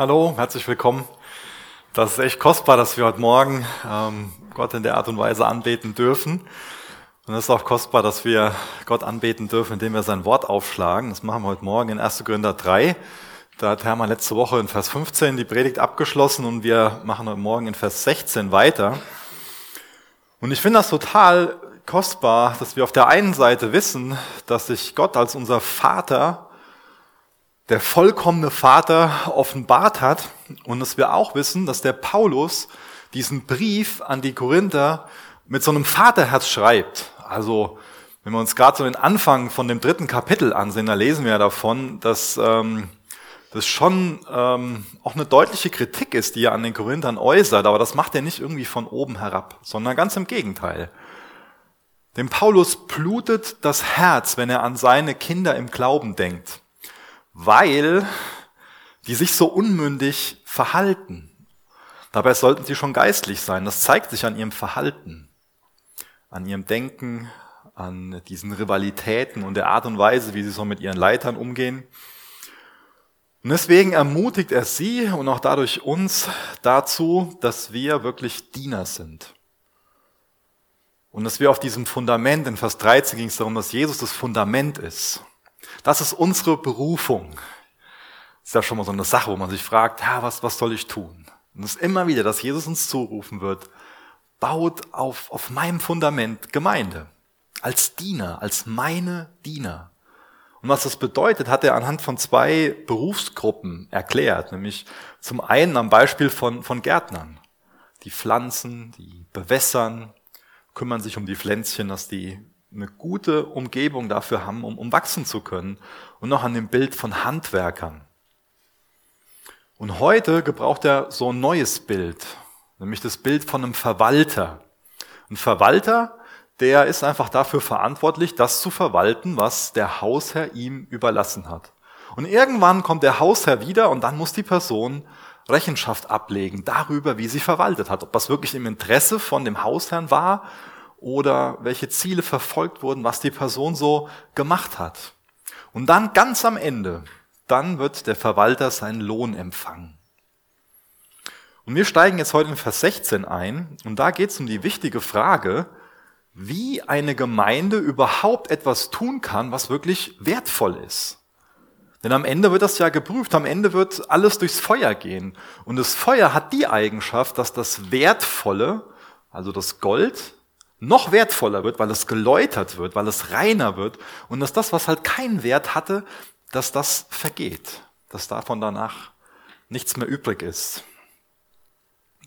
Hallo, herzlich willkommen. Das ist echt kostbar, dass wir heute Morgen ähm, Gott in der Art und Weise anbeten dürfen. Und es ist auch kostbar, dass wir Gott anbeten dürfen, indem wir sein Wort aufschlagen. Das machen wir heute Morgen in 1. Korinther 3. Da hat Hermann letzte Woche in Vers 15 die Predigt abgeschlossen und wir machen heute Morgen in Vers 16 weiter. Und ich finde das total kostbar, dass wir auf der einen Seite wissen, dass sich Gott als unser Vater, der vollkommene Vater, offenbart hat und dass wir auch wissen, dass der Paulus diesen Brief an die Korinther mit so einem Vaterherz schreibt. Also wenn wir uns gerade so den Anfang von dem dritten Kapitel ansehen, da lesen wir ja davon, dass ähm, das schon ähm, auch eine deutliche Kritik ist, die er an den Korinthern äußert, aber das macht er nicht irgendwie von oben herab, sondern ganz im Gegenteil. Dem Paulus blutet das Herz, wenn er an seine Kinder im Glauben denkt, weil die sich so unmündig verhalten. Dabei sollten sie schon geistlich sein. Das zeigt sich an ihrem Verhalten, an ihrem Denken, an diesen Rivalitäten und der Art und Weise, wie sie so mit ihren Leitern umgehen. Und deswegen ermutigt er sie und auch dadurch uns dazu, dass wir wirklich Diener sind. Und dass wir auf diesem Fundament, in Vers 13 ging es darum, dass Jesus das Fundament ist. Das ist unsere Berufung. Das ist ja schon mal so eine Sache, wo man sich fragt, ja, was, was soll ich tun? Und es ist immer wieder, dass Jesus uns zurufen wird, baut auf, auf meinem Fundament Gemeinde. Als Diener, als meine Diener. Und was das bedeutet, hat er anhand von zwei Berufsgruppen erklärt, nämlich zum einen am Beispiel von, von Gärtnern. Die pflanzen, die bewässern, kümmern sich um die Pflänzchen, dass die eine gute Umgebung dafür haben, um, um wachsen zu können. Und noch an dem Bild von Handwerkern. Und heute gebraucht er so ein neues Bild, nämlich das Bild von einem Verwalter. Ein Verwalter der ist einfach dafür verantwortlich, das zu verwalten, was der Hausherr ihm überlassen hat. Und irgendwann kommt der Hausherr wieder und dann muss die Person Rechenschaft ablegen darüber, wie sie verwaltet hat. Ob das wirklich im Interesse von dem Hausherrn war oder welche Ziele verfolgt wurden, was die Person so gemacht hat. Und dann ganz am Ende, dann wird der Verwalter seinen Lohn empfangen. Und wir steigen jetzt heute in Vers 16 ein und da geht es um die wichtige Frage, wie eine Gemeinde überhaupt etwas tun kann, was wirklich wertvoll ist. Denn am Ende wird das ja geprüft, am Ende wird alles durchs Feuer gehen. Und das Feuer hat die Eigenschaft, dass das Wertvolle, also das Gold, noch wertvoller wird, weil es geläutert wird, weil es reiner wird und dass das, was halt keinen Wert hatte, dass das vergeht, dass davon danach nichts mehr übrig ist.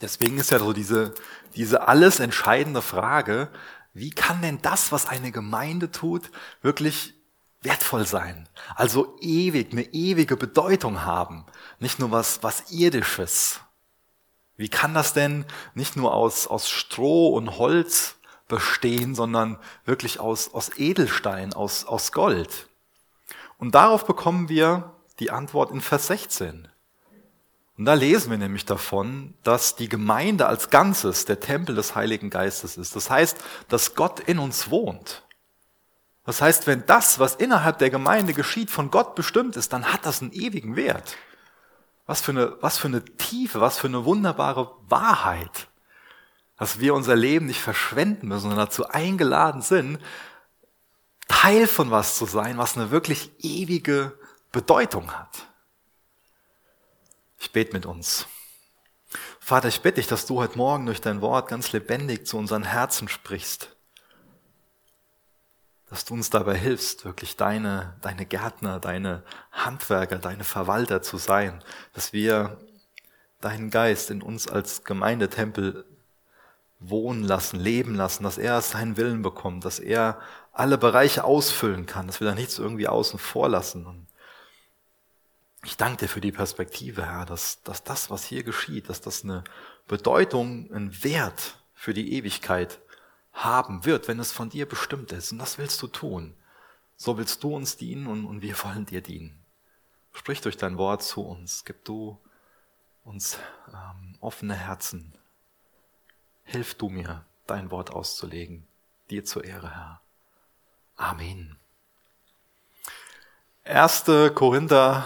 Deswegen ist ja so diese, diese alles entscheidende Frage, wie kann denn das, was eine Gemeinde tut, wirklich wertvoll sein? Also ewig, eine ewige Bedeutung haben. Nicht nur was, was irdisches. Wie kann das denn nicht nur aus, aus Stroh und Holz bestehen, sondern wirklich aus, aus Edelstein, aus, aus Gold? Und darauf bekommen wir die Antwort in Vers 16. Und da lesen wir nämlich davon, dass die Gemeinde als Ganzes der Tempel des Heiligen Geistes ist. Das heißt, dass Gott in uns wohnt. Das heißt, wenn das, was innerhalb der Gemeinde geschieht, von Gott bestimmt ist, dann hat das einen ewigen Wert. Was für eine, was für eine Tiefe, was für eine wunderbare Wahrheit, dass wir unser Leben nicht verschwenden müssen, sondern dazu eingeladen sind, Teil von was zu sein, was eine wirklich ewige Bedeutung hat. Ich bete mit uns. Vater, ich bitte dich, dass du heute Morgen durch dein Wort ganz lebendig zu unseren Herzen sprichst. Dass du uns dabei hilfst, wirklich deine, deine Gärtner, deine Handwerker, deine Verwalter zu sein. Dass wir deinen Geist in uns als Gemeindetempel wohnen lassen, leben lassen, dass er seinen Willen bekommt, dass er alle Bereiche ausfüllen kann, dass wir da nichts irgendwie außen vor lassen. Und ich danke dir für die Perspektive, Herr, dass, dass das, was hier geschieht, dass das eine Bedeutung, einen Wert für die Ewigkeit haben wird, wenn es von dir bestimmt ist. Und das willst du tun. So willst du uns dienen und, und wir wollen dir dienen. Sprich durch dein Wort zu uns. Gib du uns ähm, offene Herzen. Hilf du mir, dein Wort auszulegen. Dir zur Ehre, Herr. Amen. 1. Korinther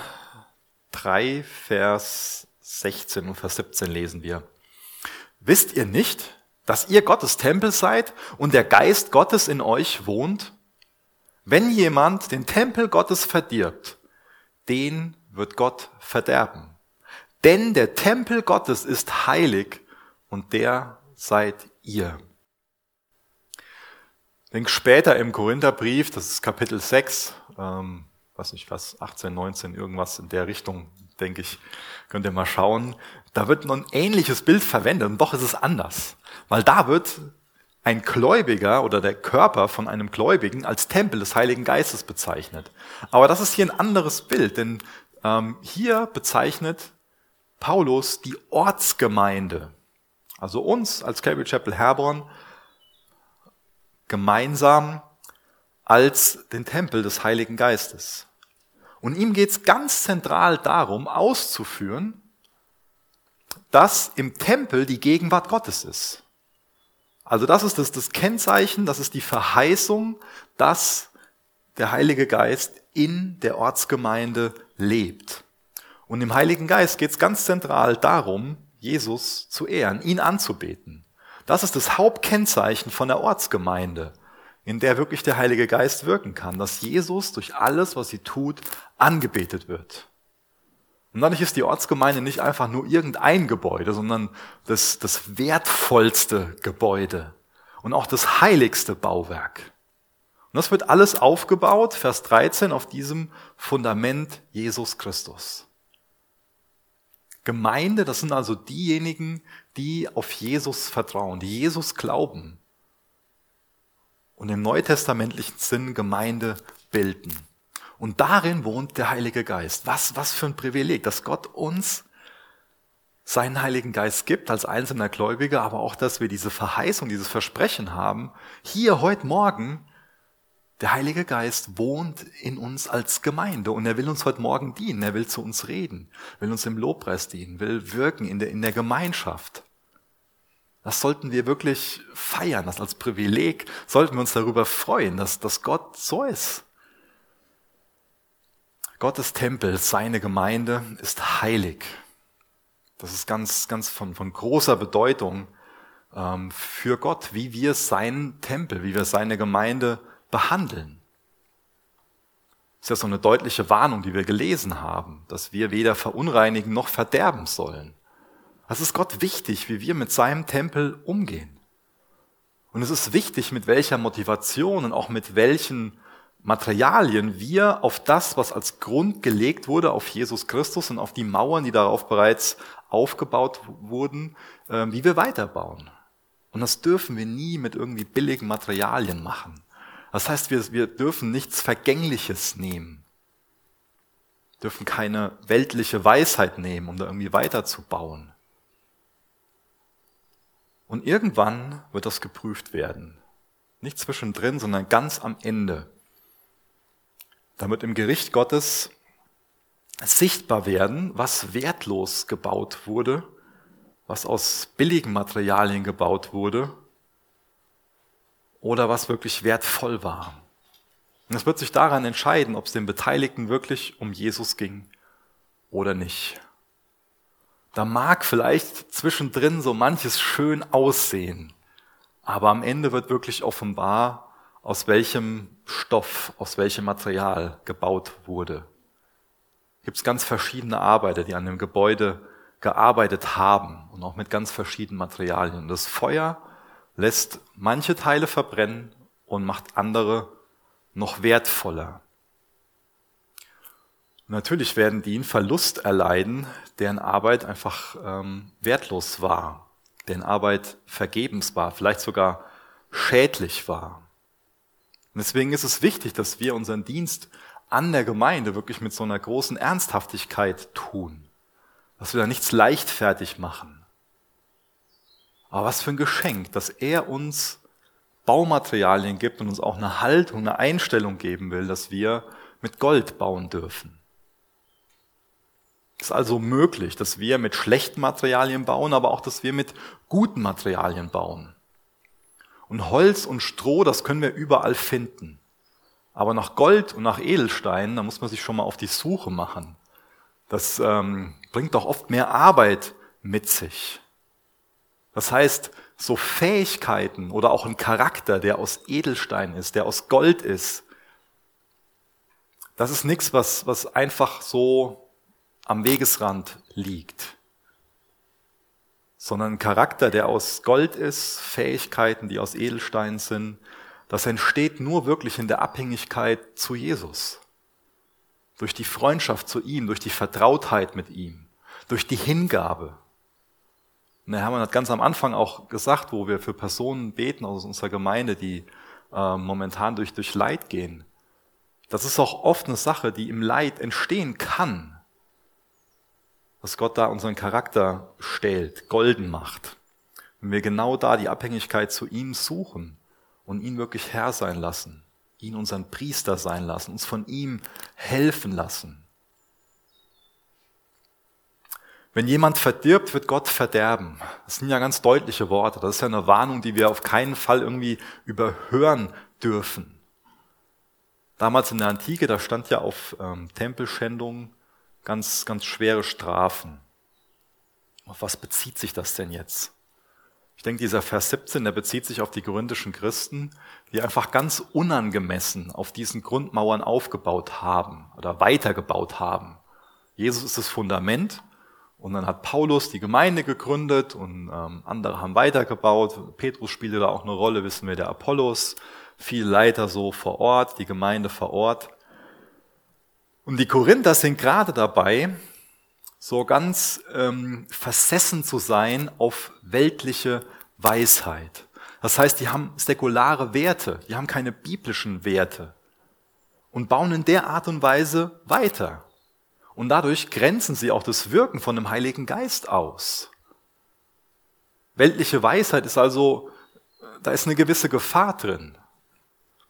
3, Vers 16 und Vers 17 lesen wir. Wisst ihr nicht, dass ihr Gottes Tempel seid und der Geist Gottes in euch wohnt? Wenn jemand den Tempel Gottes verdirbt, den wird Gott verderben. Denn der Tempel Gottes ist heilig und der seid ihr. Denk später im Korintherbrief, das ist Kapitel 6, ähm, weiß nicht was, 18, 19, irgendwas in der Richtung, denke ich, könnt ihr mal schauen. Da wird ein ähnliches Bild verwendet und doch ist es anders. Weil da wird ein Gläubiger oder der Körper von einem Gläubigen als Tempel des Heiligen Geistes bezeichnet. Aber das ist hier ein anderes Bild, denn ähm, hier bezeichnet Paulus die Ortsgemeinde, also uns als Calvary Chapel Herborn, gemeinsam als den Tempel des Heiligen Geistes. Und ihm geht es ganz zentral darum, auszuführen, dass im Tempel die Gegenwart Gottes ist. Also das ist das, das Kennzeichen, das ist die Verheißung, dass der Heilige Geist in der Ortsgemeinde lebt. Und im Heiligen Geist geht es ganz zentral darum, Jesus zu ehren, ihn anzubeten. Das ist das Hauptkennzeichen von der Ortsgemeinde, in der wirklich der Heilige Geist wirken kann, dass Jesus durch alles, was sie tut, angebetet wird. Und dadurch ist die Ortsgemeinde nicht einfach nur irgendein Gebäude, sondern das, das wertvollste Gebäude und auch das heiligste Bauwerk. Und das wird alles aufgebaut, Vers 13, auf diesem Fundament Jesus Christus. Gemeinde, das sind also diejenigen, die auf Jesus vertrauen, die Jesus glauben und im neutestamentlichen Sinn Gemeinde bilden. Und darin wohnt der Heilige Geist. Was, was für ein Privileg, dass Gott uns seinen Heiligen Geist gibt als einzelner Gläubiger, aber auch, dass wir diese Verheißung, dieses Versprechen haben, hier heute Morgen, der Heilige Geist wohnt in uns als Gemeinde und er will uns heute Morgen dienen, er will zu uns reden, will uns im Lobpreis dienen, will wirken in der, in der Gemeinschaft. Das sollten wir wirklich feiern, das als Privileg, sollten wir uns darüber freuen, dass, dass Gott so ist. Gottes Tempel, seine Gemeinde ist heilig. Das ist ganz, ganz von, von großer Bedeutung ähm, für Gott, wie wir seinen Tempel, wie wir seine Gemeinde behandeln. Das ist ja so eine deutliche Warnung, die wir gelesen haben, dass wir weder verunreinigen noch verderben sollen. Es ist Gott wichtig, wie wir mit seinem Tempel umgehen. Und es ist wichtig, mit welcher Motivation und auch mit welchen Materialien wir auf das, was als Grund gelegt wurde, auf Jesus Christus und auf die Mauern, die darauf bereits aufgebaut wurden, ähm, wie wir weiterbauen. Und das dürfen wir nie mit irgendwie billigen Materialien machen. Das heißt, wir, wir dürfen nichts Vergängliches nehmen, dürfen keine weltliche Weisheit nehmen, um da irgendwie weiterzubauen. Und irgendwann wird das geprüft werden. Nicht zwischendrin, sondern ganz am Ende damit im Gericht Gottes sichtbar werden, was wertlos gebaut wurde, was aus billigen Materialien gebaut wurde oder was wirklich wertvoll war. Und es wird sich daran entscheiden, ob es den Beteiligten wirklich um Jesus ging oder nicht. Da mag vielleicht zwischendrin so manches schön aussehen, aber am Ende wird wirklich offenbar, aus welchem Stoff, aus welchem Material gebaut wurde. Gibt es ganz verschiedene Arbeiter, die an dem Gebäude gearbeitet haben und auch mit ganz verschiedenen Materialien. Das Feuer lässt manche Teile verbrennen und macht andere noch wertvoller. Natürlich werden die einen Verlust erleiden, deren Arbeit einfach ähm, wertlos war, deren Arbeit vergebens war, vielleicht sogar schädlich war. Und deswegen ist es wichtig, dass wir unseren Dienst an der Gemeinde wirklich mit so einer großen Ernsthaftigkeit tun. Dass wir da nichts leichtfertig machen. Aber was für ein Geschenk, dass er uns Baumaterialien gibt und uns auch eine Haltung, eine Einstellung geben will, dass wir mit Gold bauen dürfen. Es ist also möglich, dass wir mit schlechten Materialien bauen, aber auch, dass wir mit guten Materialien bauen. Und Holz und Stroh, das können wir überall finden. Aber nach Gold und nach Edelsteinen, da muss man sich schon mal auf die Suche machen. das ähm, bringt doch oft mehr Arbeit mit sich. Das heißt, so Fähigkeiten oder auch ein Charakter, der aus Edelstein ist, der aus Gold ist, das ist nichts, was, was einfach so am Wegesrand liegt, sondern ein Charakter, der aus Gold ist, Fähigkeiten, die aus Edelstein sind, das entsteht nur wirklich in der Abhängigkeit zu Jesus. Durch die Freundschaft zu ihm, durch die Vertrautheit mit ihm, durch die Hingabe. Und der Hermann hat ganz am Anfang auch gesagt, wo wir für Personen beten aus unserer Gemeinde, die äh, momentan durch, durch Leid gehen. Das ist auch oft eine Sache, die im Leid entstehen kann. Dass Gott da unseren Charakter stählt, golden macht. Wenn wir genau da die Abhängigkeit zu ihm suchen und ihn wirklich Herr sein lassen, ihn unseren Priester sein lassen, uns von ihm helfen lassen. Wenn jemand verdirbt, wird Gott verderben. Das sind ja ganz deutliche Worte. Das ist ja eine Warnung, die wir auf keinen Fall irgendwie überhören dürfen. Damals in der Antike, da stand ja auf ähm, Tempelschändung ganz, ganz schwere Strafen. Auf was bezieht sich das denn jetzt? Ich denke, dieser Vers 17, der bezieht sich auf die korinthischen Christen, die einfach ganz unangemessen auf diesen Grundmauern aufgebaut haben oder weitergebaut haben. Jesus ist das Fundament und dann hat Paulus die Gemeinde gegründet und ähm, andere haben weitergebaut. Petrus spielte da auch eine Rolle, wissen wir, der Apollos. Viel Leiter so vor Ort, die Gemeinde vor Ort. Und die Korinther sind gerade dabei, so ganz ähm, versessen zu sein auf weltliche Weisheit. Das heißt, die haben säkulare Werte, die haben keine biblischen Werte und bauen in der Art und Weise weiter. Und dadurch grenzen sie auch das Wirken von dem Heiligen Geist aus. Weltliche Weisheit ist also, da ist eine gewisse Gefahr drin.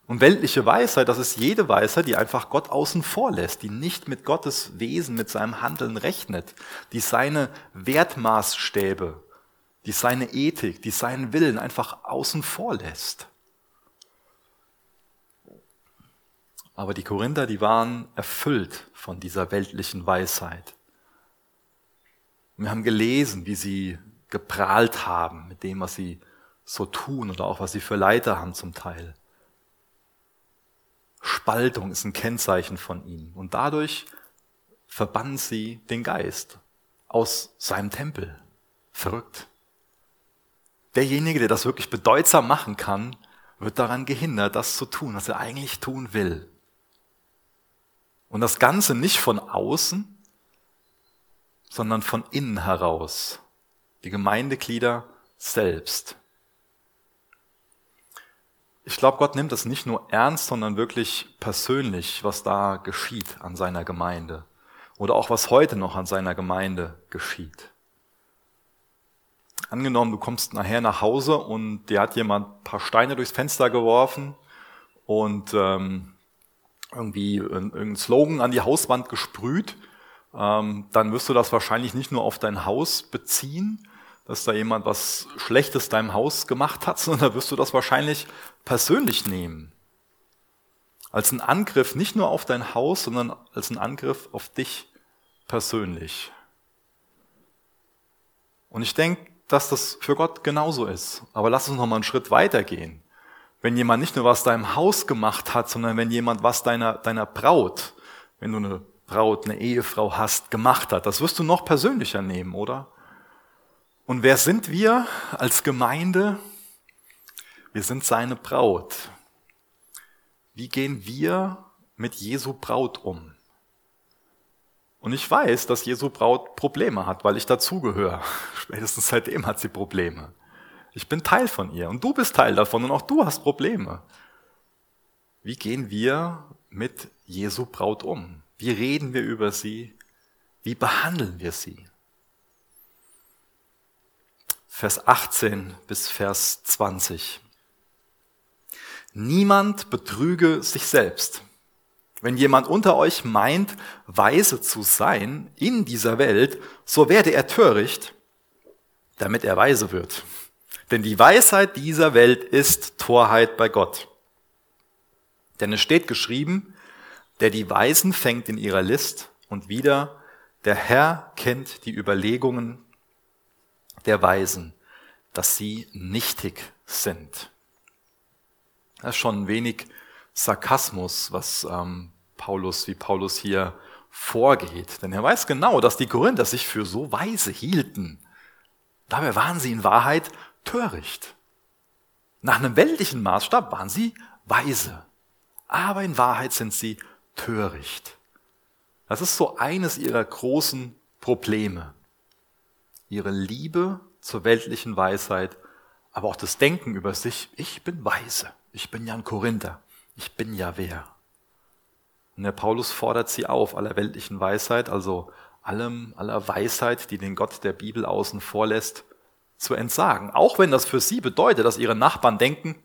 Und weltliche Weisheit, das ist jede Weisheit, die einfach Gott außen vor lässt, die nicht mit Gottes Wesen, mit seinem Handeln rechnet, die seine Wertmaßstäbe, die seine Ethik, die seinen Willen einfach außen vor lässt. Aber die Korinther, die waren erfüllt von dieser weltlichen Weisheit. wir haben gelesen, wie sie geprahlt haben mit dem, was sie so tun oder auch was sie für Leiter haben zum Teil. Spaltung ist ein Kennzeichen von ihnen. Und dadurch verbannen sie den Geist aus seinem Tempel. Verrückt. Derjenige, der das wirklich bedeutsam machen kann, wird daran gehindert, das zu tun, was er eigentlich tun will. Und das Ganze nicht von außen, sondern von innen heraus. Die Gemeindeglieder selbst. Ich glaube, Gott nimmt es nicht nur ernst, sondern wirklich persönlich, was da geschieht an seiner Gemeinde. Oder auch was heute noch an seiner Gemeinde geschieht. Angenommen, du kommst nachher nach Hause und dir hat jemand ein paar Steine durchs Fenster geworfen und ähm, irgendwie irgendein Slogan an die Hauswand gesprüht, ähm, dann wirst du das wahrscheinlich nicht nur auf dein Haus beziehen, dass da jemand was Schlechtes deinem Haus gemacht hat, sondern da wirst du das wahrscheinlich persönlich nehmen. Als ein Angriff nicht nur auf dein Haus, sondern als ein Angriff auf dich persönlich. Und ich denke, dass das für Gott genauso ist. Aber lass uns noch mal einen Schritt weiter gehen wenn jemand nicht nur was deinem Haus gemacht hat, sondern wenn jemand was deiner, deiner Braut, wenn du eine Braut, eine Ehefrau hast, gemacht hat. Das wirst du noch persönlicher nehmen, oder? Und wer sind wir als Gemeinde? Wir sind seine Braut. Wie gehen wir mit Jesu Braut um? Und ich weiß, dass Jesu Braut Probleme hat, weil ich dazugehöre. Spätestens seitdem hat sie Probleme. Ich bin Teil von ihr und du bist Teil davon und auch du hast Probleme. Wie gehen wir mit Jesu Braut um? Wie reden wir über sie? Wie behandeln wir sie? Vers 18 bis Vers 20. Niemand betrüge sich selbst. Wenn jemand unter euch meint, weise zu sein in dieser Welt, so werde er töricht, damit er weise wird. Denn die Weisheit dieser Welt ist Torheit bei Gott. Denn es steht geschrieben, der die Weisen fängt in ihrer List und wieder, der Herr kennt die Überlegungen der Weisen, dass sie nichtig sind. Das ist schon ein wenig Sarkasmus, was ähm, Paulus, wie Paulus hier vorgeht. Denn er weiß genau, dass die Korinther sich für so weise hielten. Dabei waren sie in Wahrheit töricht. Nach einem weltlichen Maßstab waren sie weise. Aber in Wahrheit sind sie töricht. Das ist so eines ihrer großen Probleme. Ihre Liebe zur weltlichen Weisheit, aber auch das Denken über sich, ich bin weise, ich bin ja ein Korinther, ich bin ja wer. Und der Paulus fordert sie auf, aller weltlichen Weisheit, also allem, aller Weisheit, die den Gott der Bibel außen vorlässt, zu entsagen. Auch wenn das für sie bedeutet, dass ihre Nachbarn denken,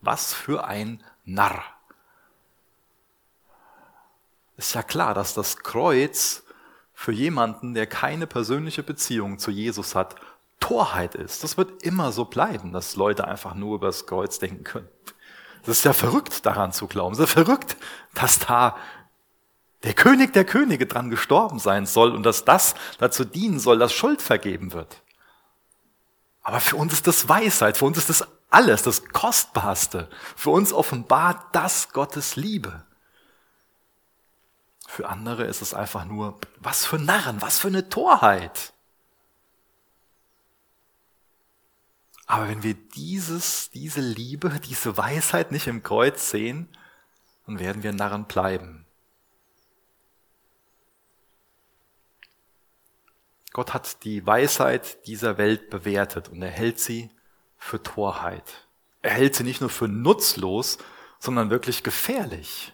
was für ein Narr. Ist ja klar, dass das Kreuz für jemanden, der keine persönliche Beziehung zu Jesus hat, Torheit ist. Das wird immer so bleiben, dass Leute einfach nur über das Kreuz denken können. Das ist ja verrückt, daran zu glauben. Es ist ja verrückt, dass da der König der Könige dran gestorben sein soll und dass das dazu dienen soll, dass Schuld vergeben wird. Aber für uns ist das Weisheit, für uns ist das alles, das Kostbarste. Für uns offenbart das Gottes Liebe. Für andere ist es einfach nur, was für Narren, was für eine Torheit. Aber wenn wir dieses, diese Liebe, diese Weisheit nicht im Kreuz sehen, dann werden wir Narren bleiben. Gott hat die Weisheit dieser Welt bewertet und er hält sie für Torheit. Er hält sie nicht nur für nutzlos, sondern wirklich gefährlich.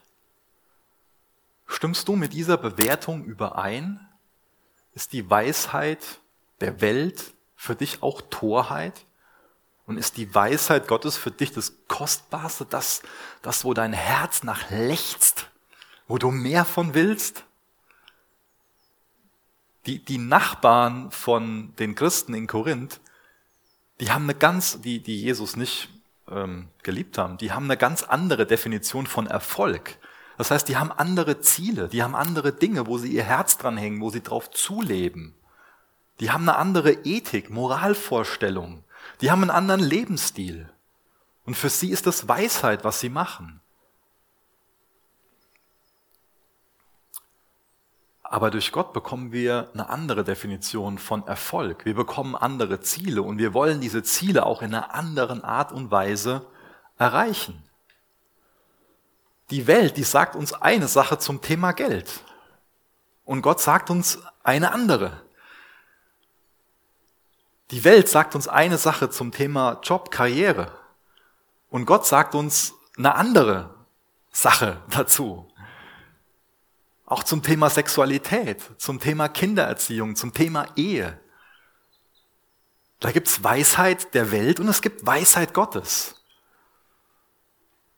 Stimmst du mit dieser Bewertung überein? Ist die Weisheit der Welt für dich auch Torheit? Und ist die Weisheit Gottes für dich das Kostbarste, das, das, wo dein Herz nach lechzt, wo du mehr von willst? Die, die Nachbarn von den Christen in Korinth, die haben eine ganz, die, die Jesus nicht ähm, geliebt haben, die haben eine ganz andere Definition von Erfolg. Das heißt, die haben andere Ziele, die haben andere Dinge, wo sie ihr Herz dran hängen, wo sie drauf zuleben. Die haben eine andere Ethik, Moralvorstellung. Die haben einen anderen Lebensstil. Und für sie ist das Weisheit, was sie machen. Aber durch Gott bekommen wir eine andere Definition von Erfolg. Wir bekommen andere Ziele und wir wollen diese Ziele auch in einer anderen Art und Weise erreichen. Die Welt, die sagt uns eine Sache zum Thema Geld. Und Gott sagt uns eine andere. Die Welt sagt uns eine Sache zum Thema Job, Karriere. Und Gott sagt uns eine andere Sache dazu. Auch zum Thema Sexualität, zum Thema Kindererziehung, zum Thema Ehe. Da gibt's Weisheit der Welt und es gibt Weisheit Gottes.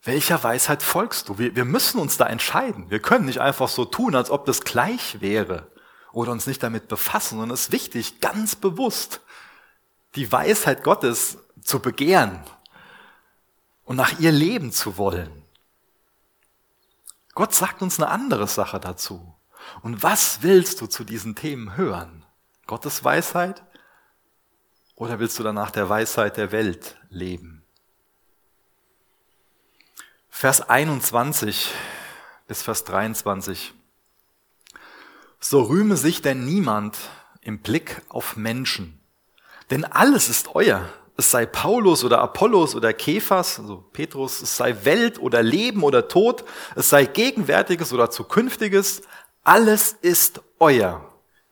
Welcher Weisheit folgst du? Wir, wir müssen uns da entscheiden. Wir können nicht einfach so tun, als ob das gleich wäre oder uns nicht damit befassen, sondern es ist wichtig, ganz bewusst die Weisheit Gottes zu begehren und nach ihr leben zu wollen. Gott sagt uns eine andere Sache dazu. Und was willst du zu diesen Themen hören? Gottes Weisheit? Oder willst du danach der Weisheit der Welt leben? Vers 21 bis Vers 23. So rühme sich denn niemand im Blick auf Menschen, denn alles ist euer es sei Paulus oder Apollos oder Kephas, also Petrus, es sei Welt oder Leben oder Tod, es sei Gegenwärtiges oder Zukünftiges, alles ist euer.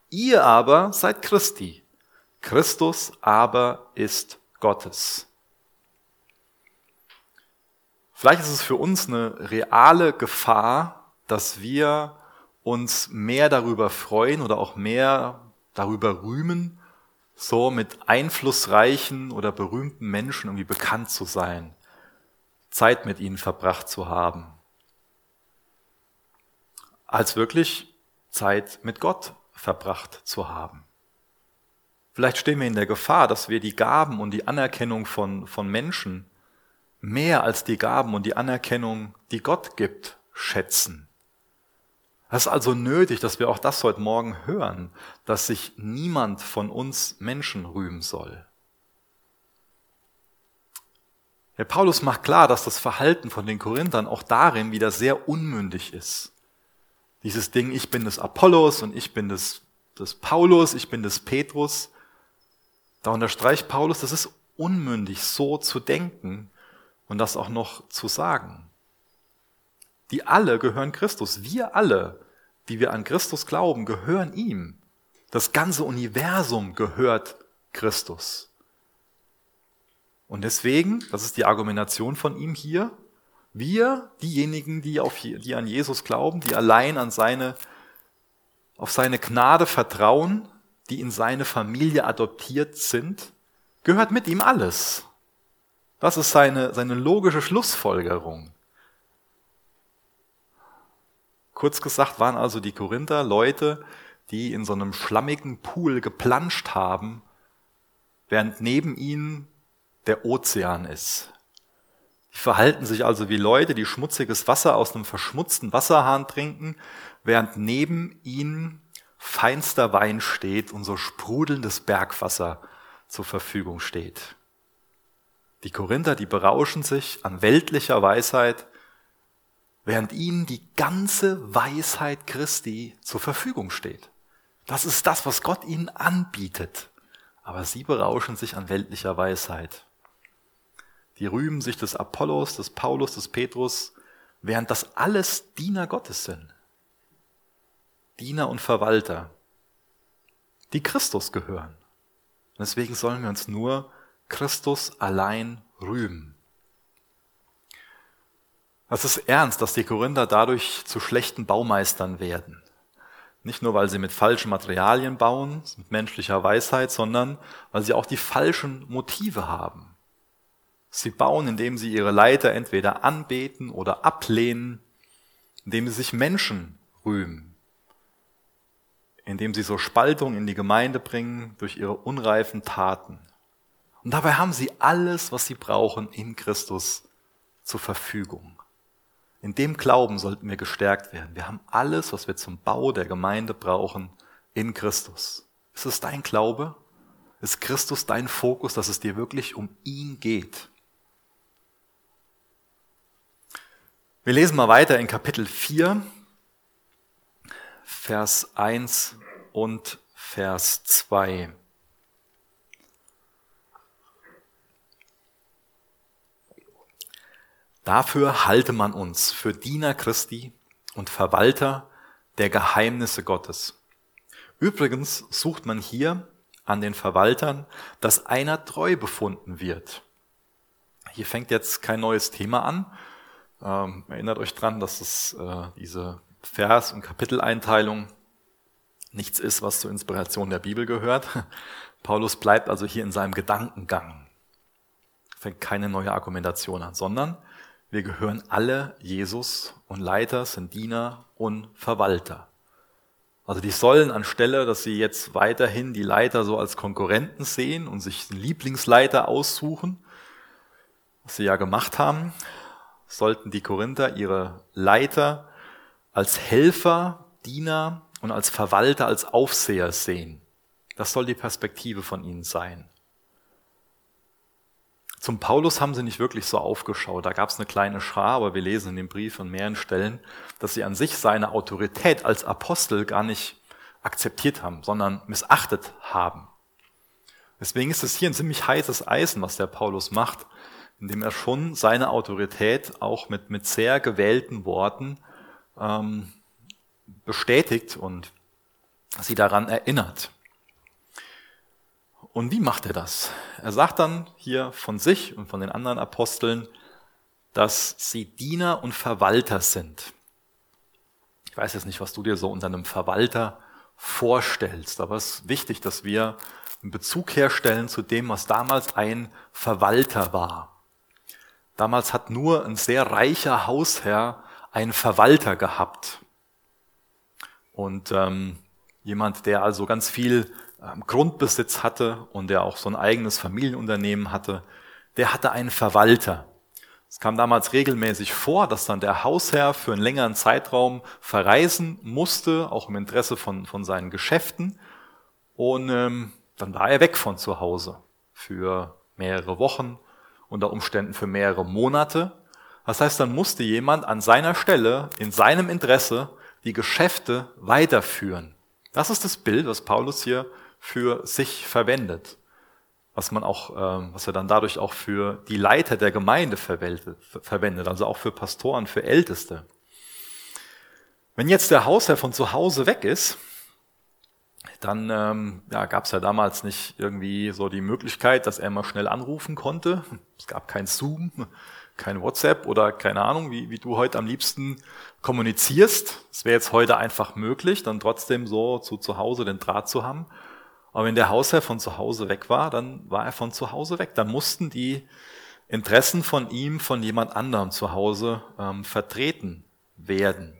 Ihr aber seid Christi. Christus aber ist Gottes. Vielleicht ist es für uns eine reale Gefahr, dass wir uns mehr darüber freuen oder auch mehr darüber rühmen, so mit einflussreichen oder berühmten Menschen irgendwie bekannt zu sein, Zeit mit ihnen verbracht zu haben, als wirklich Zeit mit Gott verbracht zu haben. Vielleicht stehen wir in der Gefahr, dass wir die Gaben und die Anerkennung von, von Menschen mehr als die Gaben und die Anerkennung, die Gott gibt, schätzen. Es ist also nötig, dass wir auch das heute Morgen hören, dass sich niemand von uns Menschen rühmen soll. Der Paulus macht klar, dass das Verhalten von den Korinthern auch darin wieder sehr unmündig ist. Dieses Ding, ich bin des Apollos und ich bin des, des Paulus, ich bin des Petrus. Da unterstreicht Paulus, das ist unmündig, so zu denken und das auch noch zu sagen. Die alle gehören Christus. Wir alle, die wir an Christus glauben, gehören ihm. Das ganze Universum gehört Christus. Und deswegen, das ist die Argumentation von ihm hier, wir, diejenigen, die, auf, die an Jesus glauben, die allein an seine, auf seine Gnade vertrauen, die in seine Familie adoptiert sind, gehört mit ihm alles. Das ist seine, seine logische Schlussfolgerung. Kurz gesagt waren also die Korinther Leute, die in so einem schlammigen Pool geplanscht haben, während neben ihnen der Ozean ist. Die verhalten sich also wie Leute, die schmutziges Wasser aus einem verschmutzten Wasserhahn trinken, während neben ihnen feinster Wein steht und so sprudelndes Bergwasser zur Verfügung steht. Die Korinther, die berauschen sich an weltlicher Weisheit, während ihnen die ganze Weisheit Christi zur Verfügung steht. Das ist das, was Gott ihnen anbietet. Aber sie berauschen sich an weltlicher Weisheit. Die rühmen sich des Apollos, des Paulus, des Petrus, während das alles Diener Gottes sind. Diener und Verwalter, die Christus gehören. deswegen sollen wir uns nur Christus allein rühmen. Es ist ernst, dass die Korinther dadurch zu schlechten Baumeistern werden. Nicht nur, weil sie mit falschen Materialien bauen, mit menschlicher Weisheit, sondern weil sie auch die falschen Motive haben. Sie bauen, indem sie ihre Leiter entweder anbeten oder ablehnen, indem sie sich Menschen rühmen, indem sie so Spaltung in die Gemeinde bringen durch ihre unreifen Taten. Und dabei haben sie alles, was sie brauchen, in Christus zur Verfügung. In dem Glauben sollten wir gestärkt werden. Wir haben alles, was wir zum Bau der Gemeinde brauchen, in Christus. Ist es dein Glaube? Ist Christus dein Fokus, dass es dir wirklich um ihn geht? Wir lesen mal weiter in Kapitel 4, Vers 1 und Vers 2. Dafür halte man uns für Diener Christi und Verwalter der Geheimnisse Gottes. Übrigens sucht man hier an den Verwaltern, dass einer treu befunden wird. Hier fängt jetzt kein neues Thema an. Ähm, erinnert euch dran, dass es äh, diese Vers- und Kapiteleinteilung nichts ist, was zur Inspiration der Bibel gehört. Paulus bleibt also hier in seinem Gedankengang. Fängt keine neue Argumentation an, sondern wir gehören alle Jesus und Leiter sind Diener und Verwalter. Also die sollen anstelle, dass sie jetzt weiterhin die Leiter so als Konkurrenten sehen und sich einen Lieblingsleiter aussuchen, was sie ja gemacht haben, sollten die Korinther ihre Leiter als Helfer, Diener und als Verwalter, als Aufseher sehen. Das soll die Perspektive von ihnen sein. Zum Paulus haben sie nicht wirklich so aufgeschaut. Da gab es eine kleine Schar, aber wir lesen in dem Brief an mehreren Stellen, dass sie an sich seine Autorität als Apostel gar nicht akzeptiert haben, sondern missachtet haben. Deswegen ist es hier ein ziemlich heißes Eisen, was der Paulus macht, indem er schon seine Autorität auch mit, mit sehr gewählten Worten ähm, bestätigt und sie daran erinnert. Und wie macht er das? Er sagt dann hier von sich und von den anderen Aposteln, dass sie Diener und Verwalter sind. Ich weiß jetzt nicht, was du dir so unter einem Verwalter vorstellst, aber es ist wichtig, dass wir einen Bezug herstellen zu dem, was damals ein Verwalter war. Damals hat nur ein sehr reicher Hausherr einen Verwalter gehabt. Und ähm, jemand, der also ganz viel Grundbesitz hatte und der auch so ein eigenes Familienunternehmen hatte, der hatte einen Verwalter. Es kam damals regelmäßig vor, dass dann der Hausherr für einen längeren Zeitraum verreisen musste, auch im Interesse von, von seinen Geschäften. Und ähm, dann war er weg von zu Hause für mehrere Wochen, unter Umständen für mehrere Monate. Das heißt, dann musste jemand an seiner Stelle, in seinem Interesse, die Geschäfte weiterführen. Das ist das Bild, was Paulus hier für sich verwendet was man auch, ähm, was er dann dadurch auch für die Leiter der Gemeinde verwendet, also auch für Pastoren, für Älteste. Wenn jetzt der Hausherr von zu Hause weg ist, dann ähm, ja, gab es ja damals nicht irgendwie so die Möglichkeit, dass er mal schnell anrufen konnte. Es gab kein Zoom, kein WhatsApp oder keine Ahnung, wie, wie du heute am liebsten kommunizierst. Es wäre jetzt heute einfach möglich, dann trotzdem so zu, zu Hause den Draht zu haben. Aber wenn der Hausherr von zu Hause weg war, dann war er von zu Hause weg. Dann mussten die Interessen von ihm von jemand anderem zu Hause ähm, vertreten werden.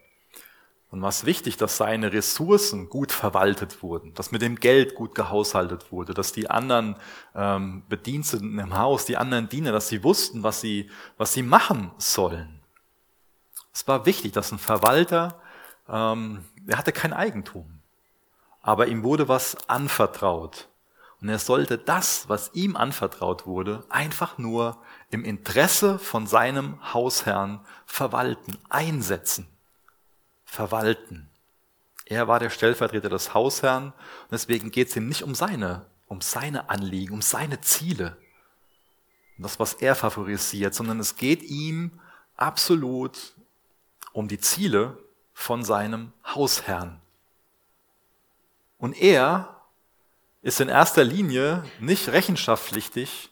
Und was wichtig, dass seine Ressourcen gut verwaltet wurden, dass mit dem Geld gut gehaushaltet wurde, dass die anderen ähm, Bediensteten im Haus, die anderen Diener, dass sie wussten, was sie, was sie machen sollen. Es war wichtig, dass ein Verwalter, ähm, er hatte kein Eigentum aber ihm wurde was anvertraut. Und er sollte das, was ihm anvertraut wurde, einfach nur im Interesse von seinem Hausherrn verwalten, einsetzen, verwalten. Er war der Stellvertreter des Hausherrn und deswegen geht es ihm nicht um seine, um seine Anliegen, um seine Ziele, um das, was er favorisiert, sondern es geht ihm absolut um die Ziele von seinem Hausherrn. Und er ist in erster Linie nicht rechenschaftspflichtig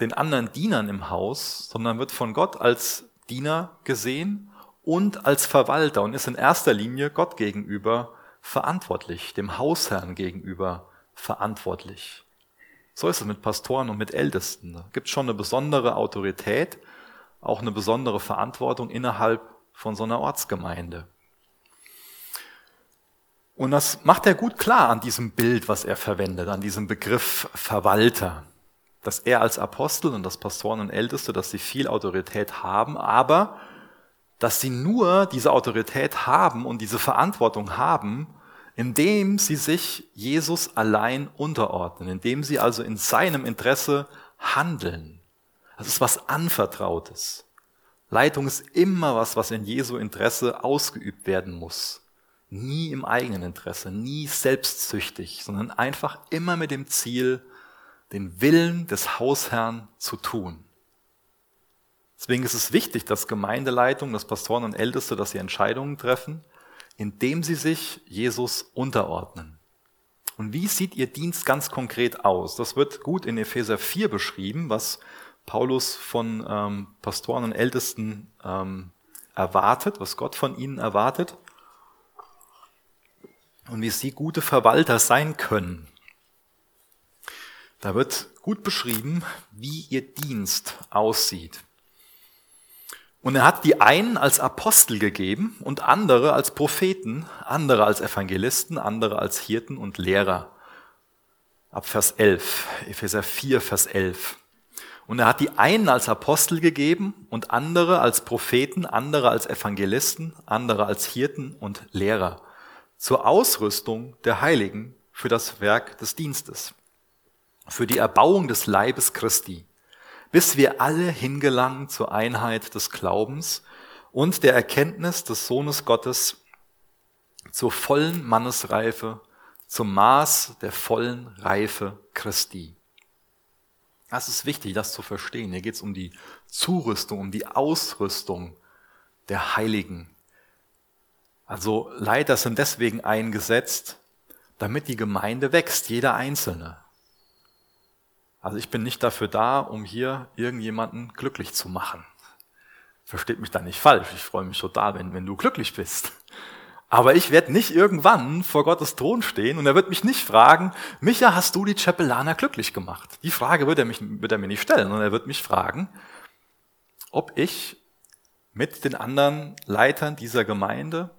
den anderen Dienern im Haus, sondern wird von Gott als Diener gesehen und als Verwalter und ist in erster Linie Gott gegenüber verantwortlich, dem Hausherrn gegenüber verantwortlich. So ist es mit Pastoren und mit Ältesten. Da gibt schon eine besondere Autorität, auch eine besondere Verantwortung innerhalb von so einer Ortsgemeinde. Und das macht er gut klar an diesem Bild, was er verwendet, an diesem Begriff Verwalter. Dass er als Apostel und das Pastoren und Älteste, dass sie viel Autorität haben, aber dass sie nur diese Autorität haben und diese Verantwortung haben, indem sie sich Jesus allein unterordnen, indem sie also in seinem Interesse handeln. Das ist was Anvertrautes. Leitung ist immer was, was in Jesu Interesse ausgeübt werden muss. Nie im eigenen Interesse, nie selbstsüchtig, sondern einfach immer mit dem Ziel, den Willen des Hausherrn zu tun. Deswegen ist es wichtig, dass Gemeindeleitung, dass Pastoren und Älteste, dass sie Entscheidungen treffen, indem sie sich Jesus unterordnen. Und wie sieht ihr Dienst ganz konkret aus? Das wird gut in Epheser 4 beschrieben, was Paulus von ähm, Pastoren und Ältesten ähm, erwartet, was Gott von ihnen erwartet und wie sie gute Verwalter sein können. Da wird gut beschrieben, wie ihr Dienst aussieht. Und er hat die einen als Apostel gegeben und andere als Propheten, andere als Evangelisten, andere als Hirten und Lehrer. Ab Vers 11, Epheser 4, Vers 11. Und er hat die einen als Apostel gegeben und andere als Propheten, andere als Evangelisten, andere als Hirten und Lehrer zur Ausrüstung der Heiligen für das Werk des Dienstes, für die Erbauung des Leibes Christi, bis wir alle hingelangen zur Einheit des Glaubens und der Erkenntnis des Sohnes Gottes, zur vollen Mannesreife, zum Maß der vollen Reife Christi. Das ist wichtig, das zu verstehen. Hier geht es um die Zurüstung, um die Ausrüstung der Heiligen also Leiter sind deswegen eingesetzt, damit die Gemeinde wächst, jeder Einzelne. Also ich bin nicht dafür da, um hier irgendjemanden glücklich zu machen. Versteht mich da nicht falsch. Ich freue mich total, wenn, wenn du glücklich bist. Aber ich werde nicht irgendwann vor Gottes Thron stehen und er wird mich nicht fragen, Micha, hast du die Chapelaner glücklich gemacht? Die Frage wird er, mich, wird er mir nicht stellen, sondern er wird mich fragen, ob ich mit den anderen Leitern dieser Gemeinde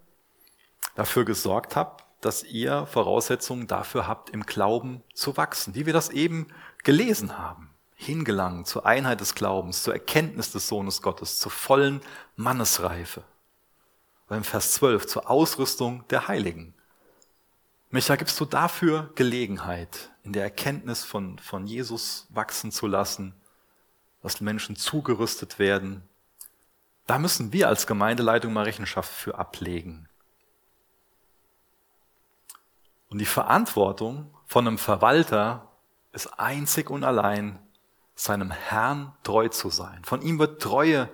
dafür gesorgt habt, dass ihr Voraussetzungen dafür habt, im Glauben zu wachsen, wie wir das eben gelesen haben. hingelangen zur Einheit des Glaubens, zur Erkenntnis des Sohnes Gottes, zur vollen Mannesreife. Beim Vers 12, zur Ausrüstung der Heiligen. Micha, gibst du dafür Gelegenheit, in der Erkenntnis von, von Jesus wachsen zu lassen, dass Menschen zugerüstet werden? Da müssen wir als Gemeindeleitung mal Rechenschaft für ablegen. Und die Verantwortung von einem Verwalter ist einzig und allein, seinem Herrn treu zu sein. Von ihm wird Treue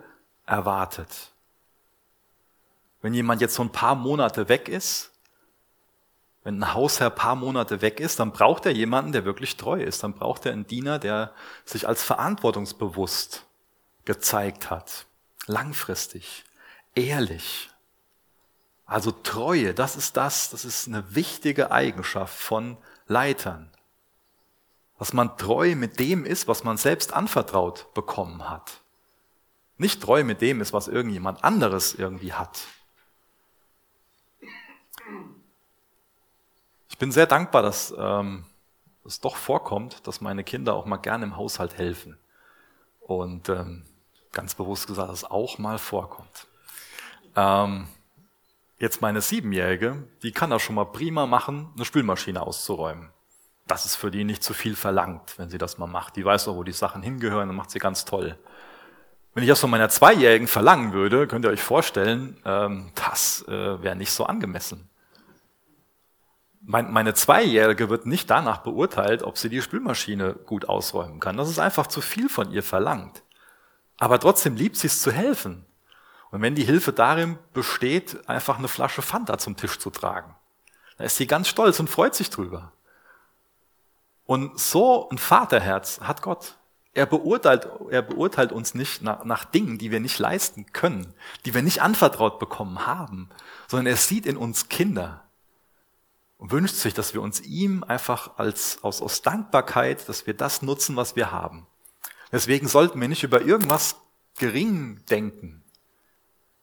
erwartet. Wenn jemand jetzt so ein paar Monate weg ist, wenn ein Hausherr ein paar Monate weg ist, dann braucht er jemanden, der wirklich treu ist. Dann braucht er einen Diener, der sich als verantwortungsbewusst gezeigt hat. Langfristig, ehrlich. Also Treue, das ist das, das ist eine wichtige Eigenschaft von Leitern. Dass man treu mit dem ist, was man selbst anvertraut bekommen hat. Nicht treu mit dem ist, was irgendjemand anderes irgendwie hat. Ich bin sehr dankbar, dass ähm, es doch vorkommt, dass meine Kinder auch mal gerne im Haushalt helfen. Und ähm, ganz bewusst gesagt, dass es auch mal vorkommt. Ähm, jetzt meine Siebenjährige, die kann das schon mal prima machen, eine Spülmaschine auszuräumen. Das ist für die nicht zu viel verlangt, wenn sie das mal macht. Die weiß auch, wo die Sachen hingehören und macht sie ganz toll. Wenn ich das von meiner Zweijährigen verlangen würde, könnt ihr euch vorstellen, ähm, das äh, wäre nicht so angemessen meine Zweijährige wird nicht danach beurteilt, ob sie die Spülmaschine gut ausräumen kann. Das ist einfach zu viel von ihr verlangt. Aber trotzdem liebt sie es zu helfen. Und wenn die Hilfe darin besteht, einfach eine Flasche Fanta zum Tisch zu tragen, dann ist sie ganz stolz und freut sich drüber. Und so ein Vaterherz hat Gott. Er beurteilt, er beurteilt uns nicht nach, nach Dingen, die wir nicht leisten können, die wir nicht anvertraut bekommen haben, sondern er sieht in uns Kinder und wünscht sich, dass wir uns ihm einfach als, aus, aus Dankbarkeit, dass wir das nutzen, was wir haben. Deswegen sollten wir nicht über irgendwas gering denken.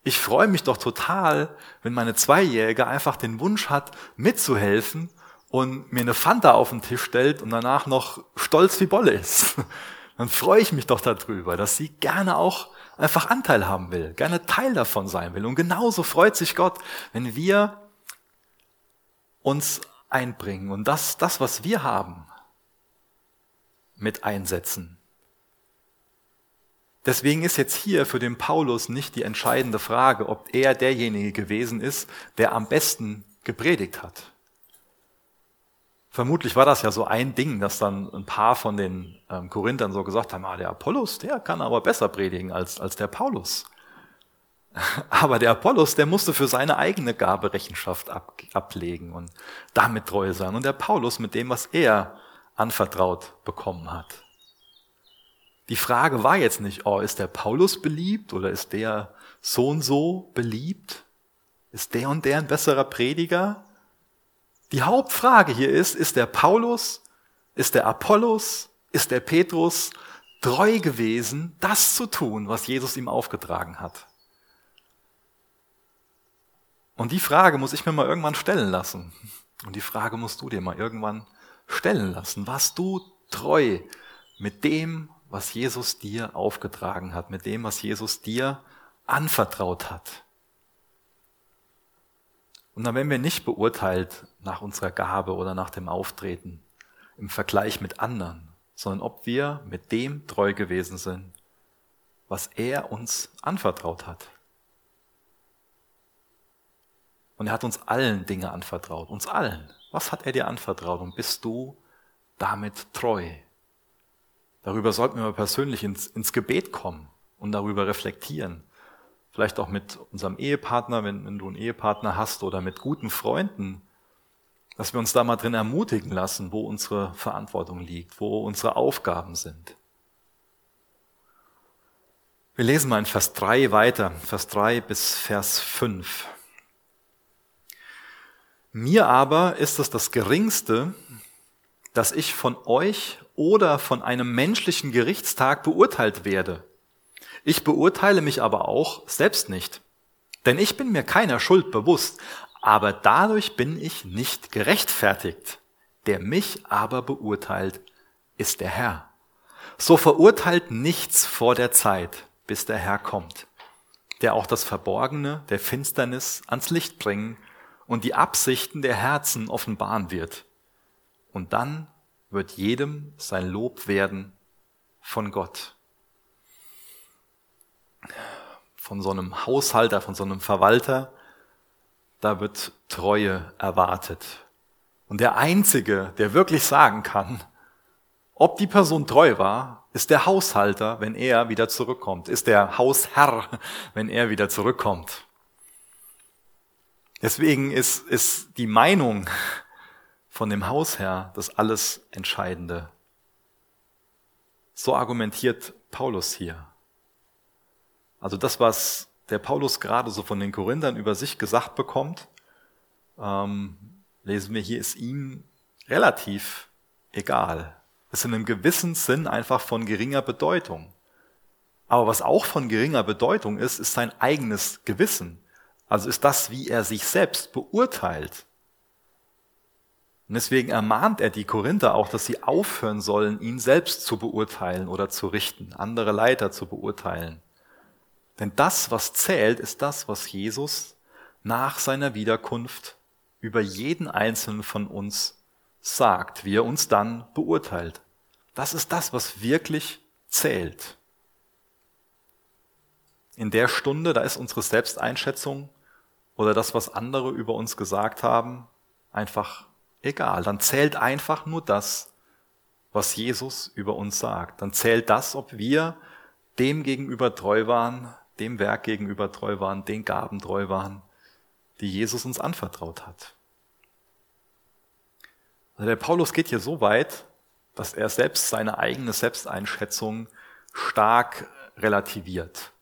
Ich freue mich doch total, wenn meine Zweijährige einfach den Wunsch hat, mitzuhelfen und mir eine Fanta auf den Tisch stellt und danach noch stolz wie Bolle ist. Dann freue ich mich doch darüber, dass sie gerne auch einfach Anteil haben will, gerne Teil davon sein will. Und genauso freut sich Gott, wenn wir uns einbringen und das, das, was wir haben, mit einsetzen. Deswegen ist jetzt hier für den Paulus nicht die entscheidende Frage, ob er derjenige gewesen ist, der am besten gepredigt hat. Vermutlich war das ja so ein Ding, dass dann ein paar von den ähm, Korinthern so gesagt haben, ah, der Apollos, der kann aber besser predigen als, als der Paulus. Aber der Apollos, der musste für seine eigene Gabe Rechenschaft ab, ablegen und damit treu sein. Und der Paulus mit dem, was er anvertraut bekommen hat. Die Frage war jetzt nicht, oh, ist der Paulus beliebt oder ist der so und so beliebt? Ist der und der ein besserer Prediger? Die Hauptfrage hier ist, ist der Paulus, ist der Apollos, ist der Petrus treu gewesen, das zu tun, was Jesus ihm aufgetragen hat? Und die Frage muss ich mir mal irgendwann stellen lassen. Und die Frage musst du dir mal irgendwann stellen lassen. Warst du treu mit dem, was Jesus dir aufgetragen hat, mit dem, was Jesus dir anvertraut hat? Und dann werden wir nicht beurteilt nach unserer Gabe oder nach dem Auftreten im Vergleich mit anderen, sondern ob wir mit dem treu gewesen sind, was er uns anvertraut hat. Und er hat uns allen Dinge anvertraut, uns allen. Was hat er dir anvertraut und bist du damit treu? Darüber sollten wir persönlich ins, ins Gebet kommen und darüber reflektieren. Vielleicht auch mit unserem Ehepartner, wenn, wenn du einen Ehepartner hast oder mit guten Freunden, dass wir uns da mal drin ermutigen lassen, wo unsere Verantwortung liegt, wo unsere Aufgaben sind. Wir lesen mal in Vers 3 weiter, Vers 3 bis Vers 5. Mir aber ist es das Geringste, dass ich von euch oder von einem menschlichen Gerichtstag beurteilt werde. Ich beurteile mich aber auch selbst nicht. Denn ich bin mir keiner Schuld bewusst, aber dadurch bin ich nicht gerechtfertigt. Der mich aber beurteilt, ist der Herr. So verurteilt nichts vor der Zeit, bis der Herr kommt, der auch das Verborgene der Finsternis ans Licht bringen und die Absichten der Herzen offenbaren wird. Und dann wird jedem sein Lob werden von Gott. Von so einem Haushalter, von so einem Verwalter, da wird Treue erwartet. Und der Einzige, der wirklich sagen kann, ob die Person treu war, ist der Haushalter, wenn er wieder zurückkommt, ist der Hausherr, wenn er wieder zurückkommt. Deswegen ist, ist die Meinung von dem Hausherr das alles Entscheidende. So argumentiert Paulus hier. Also das, was der Paulus gerade so von den Korinthern über sich gesagt bekommt, ähm, lesen wir hier, ist ihm relativ egal. Ist in einem gewissen Sinn einfach von geringer Bedeutung. Aber was auch von geringer Bedeutung ist, ist sein eigenes Gewissen. Also ist das, wie er sich selbst beurteilt. Und deswegen ermahnt er die Korinther auch, dass sie aufhören sollen, ihn selbst zu beurteilen oder zu richten, andere Leiter zu beurteilen. Denn das, was zählt, ist das, was Jesus nach seiner Wiederkunft über jeden einzelnen von uns sagt, wie er uns dann beurteilt. Das ist das, was wirklich zählt. In der Stunde, da ist unsere Selbsteinschätzung oder das, was andere über uns gesagt haben, einfach egal. Dann zählt einfach nur das, was Jesus über uns sagt. Dann zählt das, ob wir dem gegenüber treu waren, dem Werk gegenüber treu waren, den Gaben treu waren, die Jesus uns anvertraut hat. Also der Paulus geht hier so weit, dass er selbst seine eigene Selbsteinschätzung stark relativiert.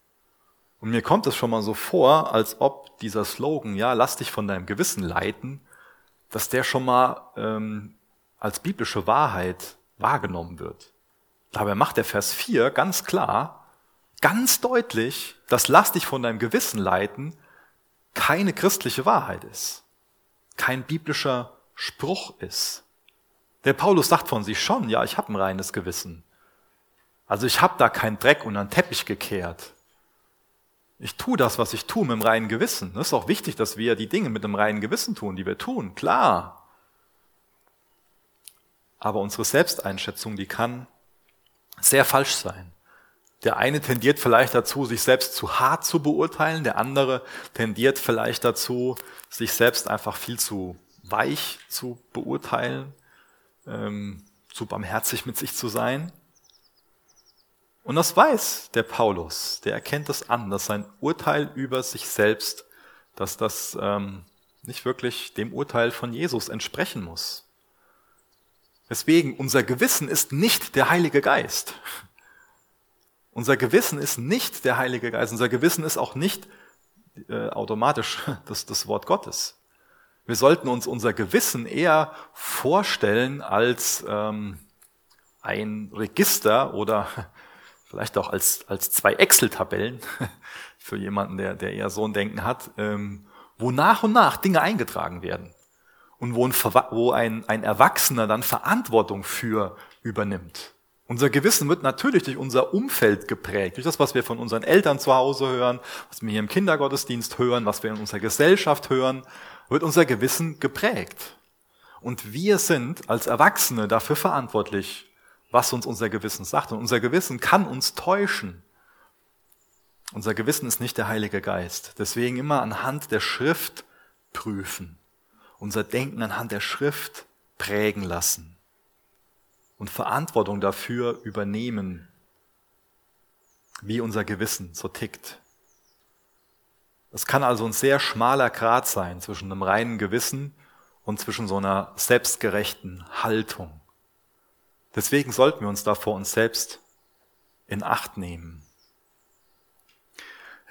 Und mir kommt es schon mal so vor, als ob dieser Slogan, ja, lass dich von deinem Gewissen leiten, dass der schon mal ähm, als biblische Wahrheit wahrgenommen wird. Dabei macht der Vers 4 ganz klar, ganz deutlich, dass lass dich von deinem Gewissen leiten keine christliche Wahrheit ist, kein biblischer Spruch ist. Der Paulus sagt von sich schon, ja, ich habe ein reines Gewissen. Also ich habe da keinen Dreck unter den Teppich gekehrt. Ich tue das, was ich tue, mit dem reinen Gewissen. Es ist auch wichtig, dass wir die Dinge mit dem reinen Gewissen tun, die wir tun, klar. Aber unsere Selbsteinschätzung, die kann sehr falsch sein. Der eine tendiert vielleicht dazu, sich selbst zu hart zu beurteilen, der andere tendiert vielleicht dazu, sich selbst einfach viel zu weich zu beurteilen, ähm, zu barmherzig mit sich zu sein. Und das weiß der Paulus, der erkennt das an, dass sein Urteil über sich selbst, dass das ähm, nicht wirklich dem Urteil von Jesus entsprechen muss. Deswegen, unser Gewissen ist nicht der Heilige Geist. Unser Gewissen ist nicht der Heilige Geist. Unser Gewissen ist auch nicht äh, automatisch das, das Wort Gottes. Wir sollten uns unser Gewissen eher vorstellen als ähm, ein Register oder vielleicht auch als, als zwei Excel-Tabellen für jemanden, der, der eher so ein Denken hat, ähm, wo nach und nach Dinge eingetragen werden und wo ein, wo ein, ein Erwachsener dann Verantwortung für übernimmt. Unser Gewissen wird natürlich durch unser Umfeld geprägt, durch das, was wir von unseren Eltern zu Hause hören, was wir hier im Kindergottesdienst hören, was wir in unserer Gesellschaft hören, wird unser Gewissen geprägt. Und wir sind als Erwachsene dafür verantwortlich, was uns unser Gewissen sagt. Und unser Gewissen kann uns täuschen. Unser Gewissen ist nicht der Heilige Geist. Deswegen immer anhand der Schrift prüfen. Unser Denken anhand der Schrift prägen lassen. Und Verantwortung dafür übernehmen, wie unser Gewissen so tickt. Es kann also ein sehr schmaler Grat sein zwischen einem reinen Gewissen und zwischen so einer selbstgerechten Haltung. Deswegen sollten wir uns da vor uns selbst in Acht nehmen.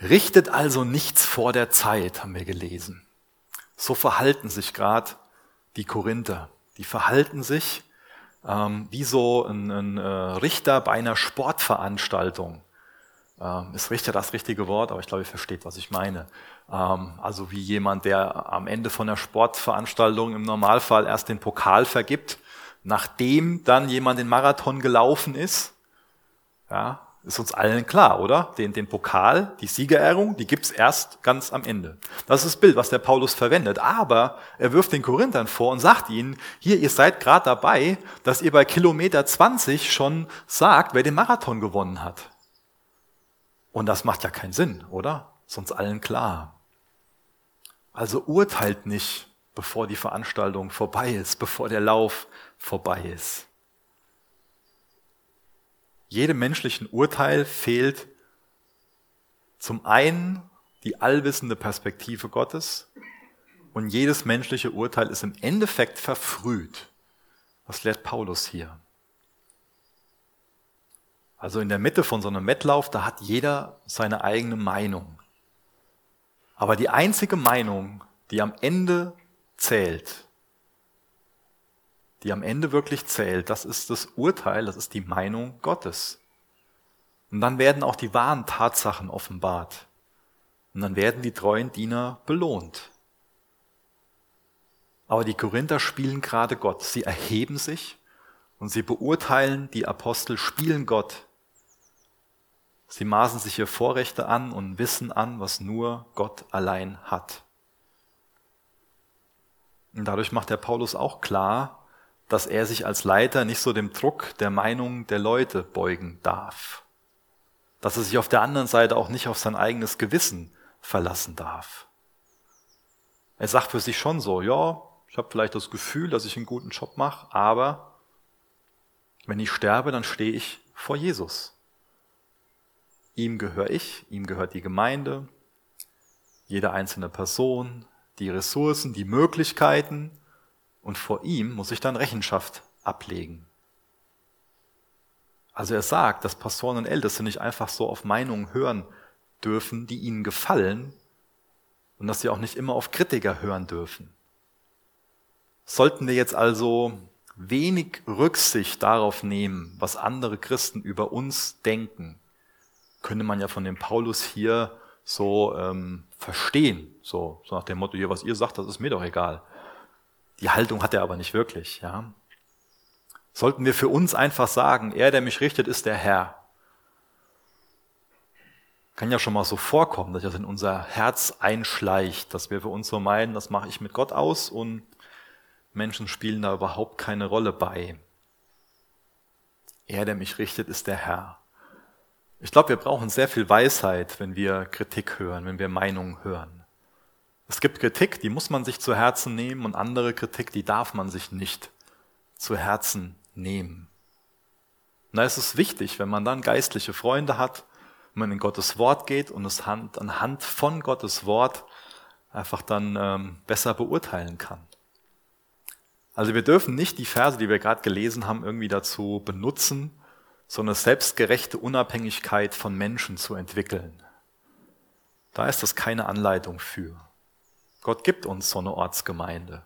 Richtet also nichts vor der Zeit, haben wir gelesen. So verhalten sich gerade die Korinther. Die verhalten sich ähm, wie so ein, ein äh, Richter bei einer Sportveranstaltung. Ähm, ist Richter das richtige Wort, aber ich glaube, ihr versteht, was ich meine. Ähm, also wie jemand, der am Ende von der Sportveranstaltung im Normalfall erst den Pokal vergibt nachdem dann jemand den Marathon gelaufen ist Ja, ist uns allen klar, oder? Den, den Pokal, die Siegerehrung, die gibt's erst ganz am Ende. Das ist das Bild, was der Paulus verwendet. Aber er wirft den Korinthern vor und sagt ihnen, hier, ihr seid gerade dabei, dass ihr bei Kilometer 20 schon sagt, wer den Marathon gewonnen hat. Und das macht ja keinen Sinn, oder? Ist uns allen klar. Also urteilt nicht, bevor die Veranstaltung vorbei ist, bevor der Lauf vorbei ist. Jedem menschlichen Urteil fehlt zum einen die allwissende Perspektive Gottes und jedes menschliche Urteil ist im Endeffekt verfrüht. Was lehrt Paulus hier? Also in der Mitte von so einem Wettlauf, da hat jeder seine eigene Meinung. Aber die einzige Meinung, die am Ende zählt, die am Ende wirklich zählt, das ist das Urteil, das ist die Meinung Gottes. Und dann werden auch die wahren Tatsachen offenbart. Und dann werden die treuen Diener belohnt. Aber die Korinther spielen gerade Gott. Sie erheben sich und sie beurteilen, die Apostel spielen Gott. Sie maßen sich ihr Vorrechte an und Wissen an, was nur Gott allein hat. Und dadurch macht der Paulus auch klar, dass er sich als Leiter nicht so dem Druck der Meinung der Leute beugen darf. Dass er sich auf der anderen Seite auch nicht auf sein eigenes Gewissen verlassen darf. Er sagt für sich schon so, ja, ich habe vielleicht das Gefühl, dass ich einen guten Job mache, aber wenn ich sterbe, dann stehe ich vor Jesus. Ihm gehöre ich, ihm gehört die Gemeinde, jede einzelne Person, die Ressourcen, die Möglichkeiten, und vor ihm muss ich dann Rechenschaft ablegen. Also er sagt, dass Pastoren und Älteste nicht einfach so auf Meinungen hören dürfen, die ihnen gefallen und dass sie auch nicht immer auf Kritiker hören dürfen. Sollten wir jetzt also wenig Rücksicht darauf nehmen, was andere Christen über uns denken, könnte man ja von dem Paulus hier so ähm, verstehen, so, so nach dem Motto, hier, was ihr sagt, das ist mir doch egal. Die Haltung hat er aber nicht wirklich. Ja. Sollten wir für uns einfach sagen, er, der mich richtet, ist der Herr. Kann ja schon mal so vorkommen, dass das in unser Herz einschleicht, dass wir für uns so meinen, das mache ich mit Gott aus und Menschen spielen da überhaupt keine Rolle bei. Er, der mich richtet, ist der Herr. Ich glaube, wir brauchen sehr viel Weisheit, wenn wir Kritik hören, wenn wir Meinungen hören. Es gibt Kritik, die muss man sich zu Herzen nehmen und andere Kritik, die darf man sich nicht zu Herzen nehmen. Und da ist es wichtig, wenn man dann geistliche Freunde hat, wenn man in Gottes Wort geht und es anhand von Gottes Wort einfach dann ähm, besser beurteilen kann. Also wir dürfen nicht die Verse, die wir gerade gelesen haben, irgendwie dazu benutzen, so eine selbstgerechte Unabhängigkeit von Menschen zu entwickeln. Da ist das keine Anleitung für. Gott gibt uns so eine Ortsgemeinde,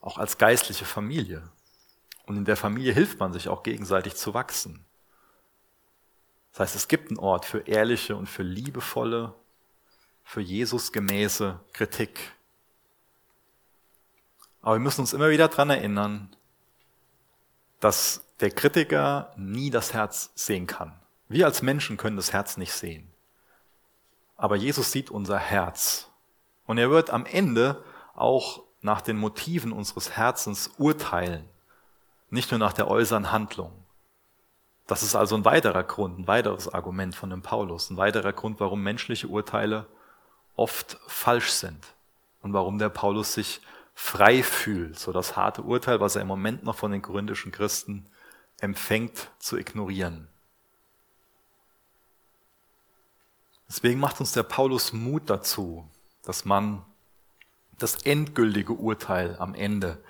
auch als geistliche Familie. Und in der Familie hilft man sich auch gegenseitig zu wachsen. Das heißt, es gibt einen Ort für ehrliche und für liebevolle, für Jesus gemäße Kritik. Aber wir müssen uns immer wieder dran erinnern, dass der Kritiker nie das Herz sehen kann. Wir als Menschen können das Herz nicht sehen. Aber Jesus sieht unser Herz und er wird am Ende auch nach den Motiven unseres Herzens urteilen, nicht nur nach der äußeren Handlung. Das ist also ein weiterer Grund, ein weiteres Argument von dem Paulus, ein weiterer Grund, warum menschliche Urteile oft falsch sind und warum der Paulus sich frei fühlt, so das harte Urteil, was er im Moment noch von den korinthischen Christen empfängt, zu ignorieren. Deswegen macht uns der Paulus Mut dazu, dass man das endgültige Urteil am Ende,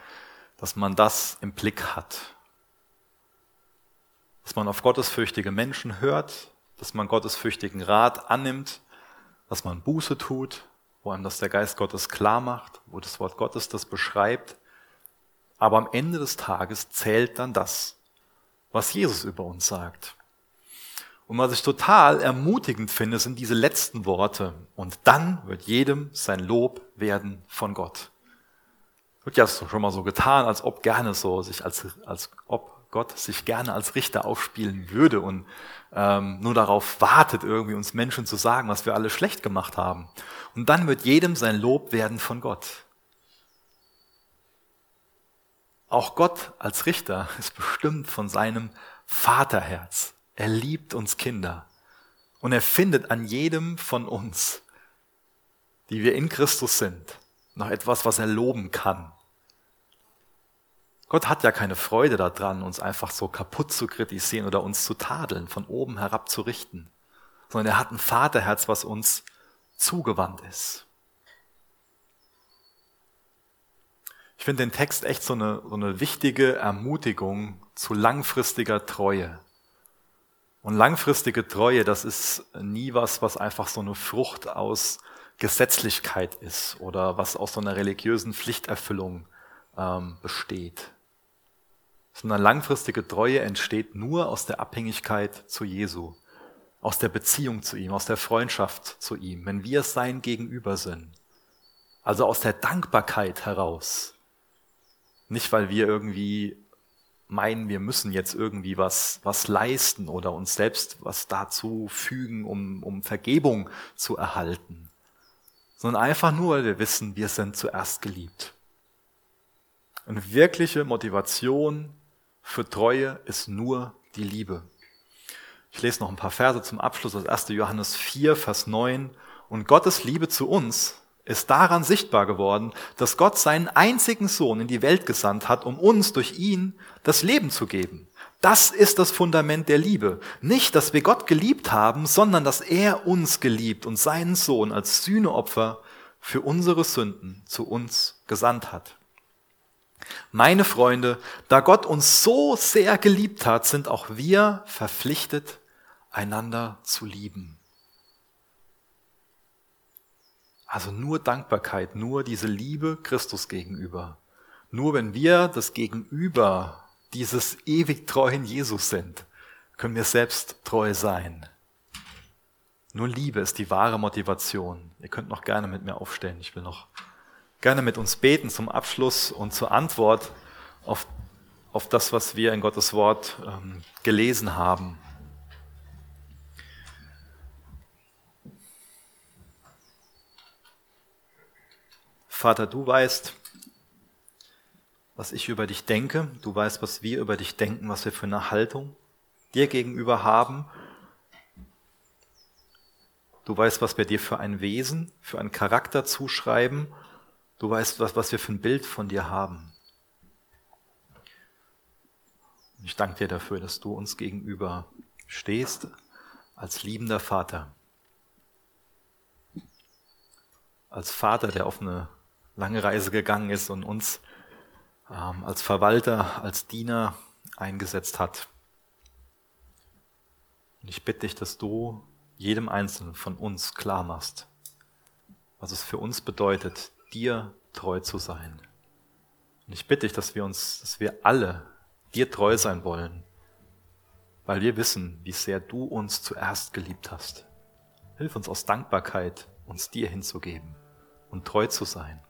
dass man das im Blick hat. Dass man auf gottesfürchtige Menschen hört, dass man gottesfürchtigen Rat annimmt, dass man Buße tut, wo einem das der Geist Gottes klar macht, wo das Wort Gottes das beschreibt. Aber am Ende des Tages zählt dann das, was Jesus über uns sagt. Und was ich total ermutigend finde, sind diese letzten Worte. Und dann wird jedem sein Lob werden von Gott. Wird ja schon mal so getan, als ob gerne so, sich als, als ob Gott sich gerne als Richter aufspielen würde und ähm, nur darauf wartet, irgendwie uns Menschen zu sagen, was wir alle schlecht gemacht haben. Und dann wird jedem sein Lob werden von Gott. Auch Gott als Richter ist bestimmt von seinem Vaterherz. Er liebt uns Kinder. Und er findet an jedem von uns, die wir in Christus sind, noch etwas, was er loben kann. Gott hat ja keine Freude daran, uns einfach so kaputt zu kritisieren oder uns zu tadeln, von oben herab zu richten, sondern er hat ein Vaterherz, was uns zugewandt ist. Ich finde den Text echt so eine, so eine wichtige Ermutigung zu langfristiger Treue. Und langfristige Treue, das ist nie was, was einfach so eine Frucht aus Gesetzlichkeit ist oder was aus so einer religiösen Pflichterfüllung ähm, besteht. Sondern langfristige Treue entsteht nur aus der Abhängigkeit zu Jesu, aus der Beziehung zu ihm, aus der Freundschaft zu ihm, wenn wir sein Gegenüber sind. Also aus der Dankbarkeit heraus. Nicht, weil wir irgendwie meinen, wir müssen jetzt irgendwie was, was leisten oder uns selbst was dazu fügen, um, um Vergebung zu erhalten, sondern einfach nur, weil wir wissen, wir sind zuerst geliebt. Eine wirkliche Motivation für Treue ist nur die Liebe. Ich lese noch ein paar Verse zum Abschluss aus 1. Johannes 4, Vers 9. Und Gottes Liebe zu uns ist daran sichtbar geworden, dass Gott seinen einzigen Sohn in die Welt gesandt hat, um uns durch ihn das Leben zu geben. Das ist das Fundament der Liebe. Nicht, dass wir Gott geliebt haben, sondern dass er uns geliebt und seinen Sohn als Sühneopfer für unsere Sünden zu uns gesandt hat. Meine Freunde, da Gott uns so sehr geliebt hat, sind auch wir verpflichtet, einander zu lieben. Also nur Dankbarkeit, nur diese Liebe Christus gegenüber. Nur wenn wir das Gegenüber dieses ewig treuen Jesus sind, können wir selbst treu sein. Nur Liebe ist die wahre Motivation. Ihr könnt noch gerne mit mir aufstellen. Ich will noch gerne mit uns beten zum Abschluss und zur Antwort auf, auf das, was wir in Gottes Wort ähm, gelesen haben. Vater, du weißt, was ich über dich denke. Du weißt, was wir über dich denken, was wir für eine Haltung dir gegenüber haben. Du weißt, was wir dir für ein Wesen, für einen Charakter zuschreiben. Du weißt, was, was wir für ein Bild von dir haben. Ich danke dir dafür, dass du uns gegenüber stehst als liebender Vater. Als Vater, der auf eine lange Reise gegangen ist und uns ähm, als Verwalter, als Diener eingesetzt hat. Und ich bitte dich, dass du jedem Einzelnen von uns klar machst, was es für uns bedeutet, dir treu zu sein. Und ich bitte dich, dass wir uns, dass wir alle dir treu sein wollen, weil wir wissen, wie sehr du uns zuerst geliebt hast. Hilf uns aus Dankbarkeit, uns dir hinzugeben und treu zu sein.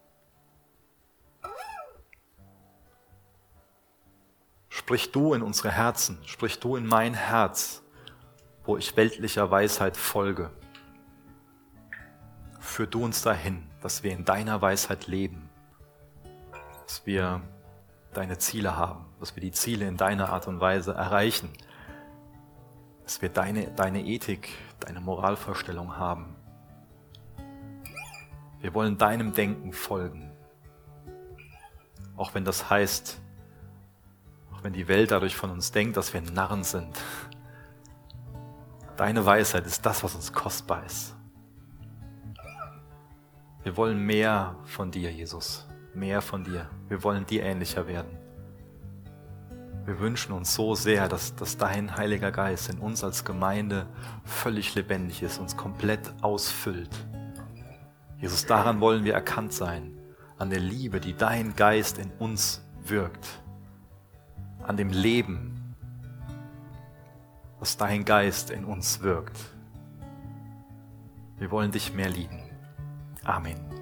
Sprich du in unsere Herzen, sprich du in mein Herz, wo ich weltlicher Weisheit folge. Führ du uns dahin, dass wir in deiner Weisheit leben, dass wir deine Ziele haben, dass wir die Ziele in deiner Art und Weise erreichen, dass wir deine, deine Ethik, deine Moralvorstellung haben. Wir wollen deinem Denken folgen, auch wenn das heißt, wenn die Welt dadurch von uns denkt, dass wir Narren sind. Deine Weisheit ist das, was uns kostbar ist. Wir wollen mehr von dir, Jesus. Mehr von dir. Wir wollen dir ähnlicher werden. Wir wünschen uns so sehr, dass, dass dein Heiliger Geist in uns als Gemeinde völlig lebendig ist, uns komplett ausfüllt. Jesus, daran wollen wir erkannt sein, an der Liebe, die dein Geist in uns wirkt an dem Leben, was dein Geist in uns wirkt. Wir wollen dich mehr lieben. Amen.